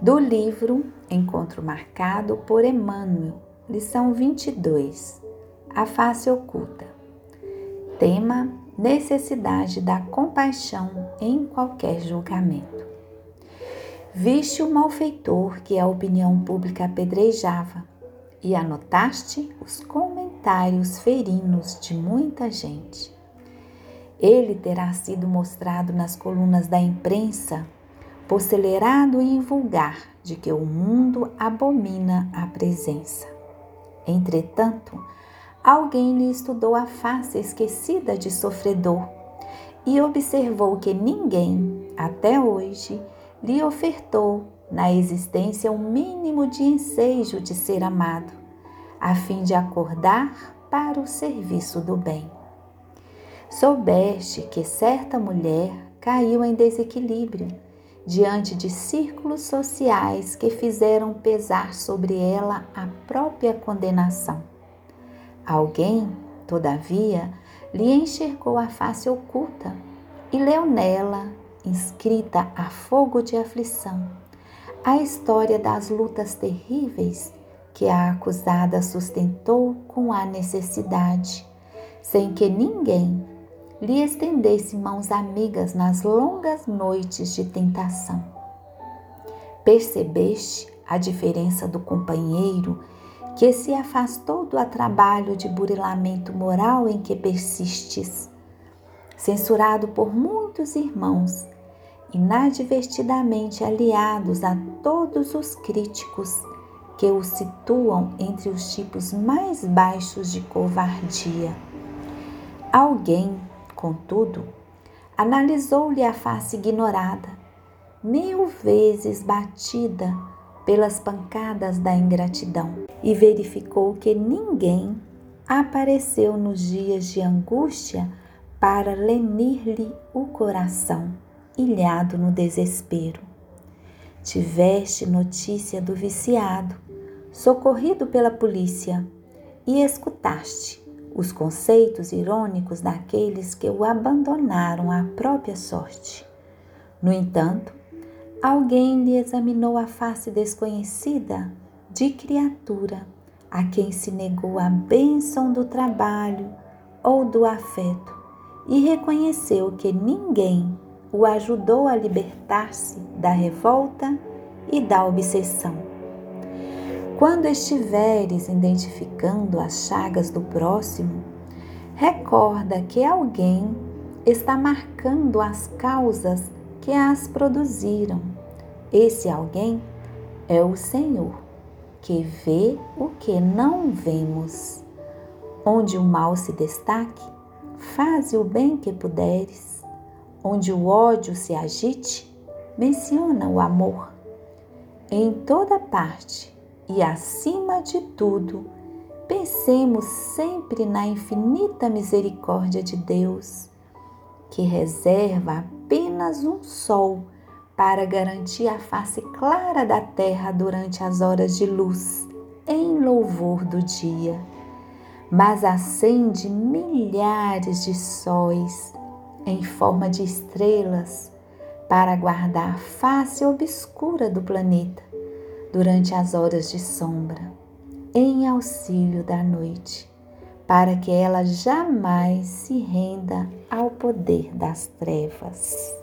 do livro Encontro Marcado por Emmanuel, lição 22, A Face Oculta. Tema: Necessidade da compaixão em qualquer julgamento. Viste o malfeitor que a opinião pública apedrejava e anotaste os comentários ferinos de muita gente. Ele terá sido mostrado nas colunas da imprensa pocelerado e vulgar de que o mundo abomina a presença. Entretanto, alguém lhe estudou a face esquecida de sofredor e observou que ninguém, até hoje, lhe ofertou na existência o um mínimo de ensejo de ser amado, a fim de acordar para o serviço do bem. Soubeste que certa mulher caiu em desequilíbrio diante de círculos sociais que fizeram pesar sobre ela a própria condenação. Alguém, todavia, lhe enxergou a face oculta e leu nela, inscrita a fogo de aflição, a história das lutas terríveis que a acusada sustentou com a necessidade, sem que ninguém lhe estendesse mãos amigas nas longas noites de tentação. Percebeste a diferença do companheiro que se afastou do trabalho de burilamento moral em que persistes, censurado por muitos irmãos, inadvertidamente aliados a todos os críticos que o situam entre os tipos mais baixos de covardia. Alguém Contudo, analisou-lhe a face ignorada, mil vezes batida pelas pancadas da ingratidão, e verificou que ninguém apareceu nos dias de angústia para lenir-lhe o coração, ilhado no desespero. Tiveste notícia do viciado, socorrido pela polícia, e escutaste os conceitos irônicos daqueles que o abandonaram à própria sorte. No entanto, alguém lhe examinou a face desconhecida de criatura a quem se negou a bênção do trabalho ou do afeto e reconheceu que ninguém o ajudou a libertar-se da revolta e da obsessão. Quando estiveres identificando as chagas do próximo, recorda que alguém está marcando as causas que as produziram. Esse alguém é o Senhor, que vê o que não vemos. Onde o mal se destaque, faze o bem que puderes. Onde o ódio se agite, menciona o amor. Em toda parte, e, acima de tudo, pensemos sempre na infinita misericórdia de Deus, que reserva apenas um sol para garantir a face clara da terra durante as horas de luz, em louvor do dia. Mas acende milhares de sóis em forma de estrelas para guardar a face obscura do planeta durante as horas de sombra, em auxílio da noite, para que ela jamais se renda ao poder das trevas.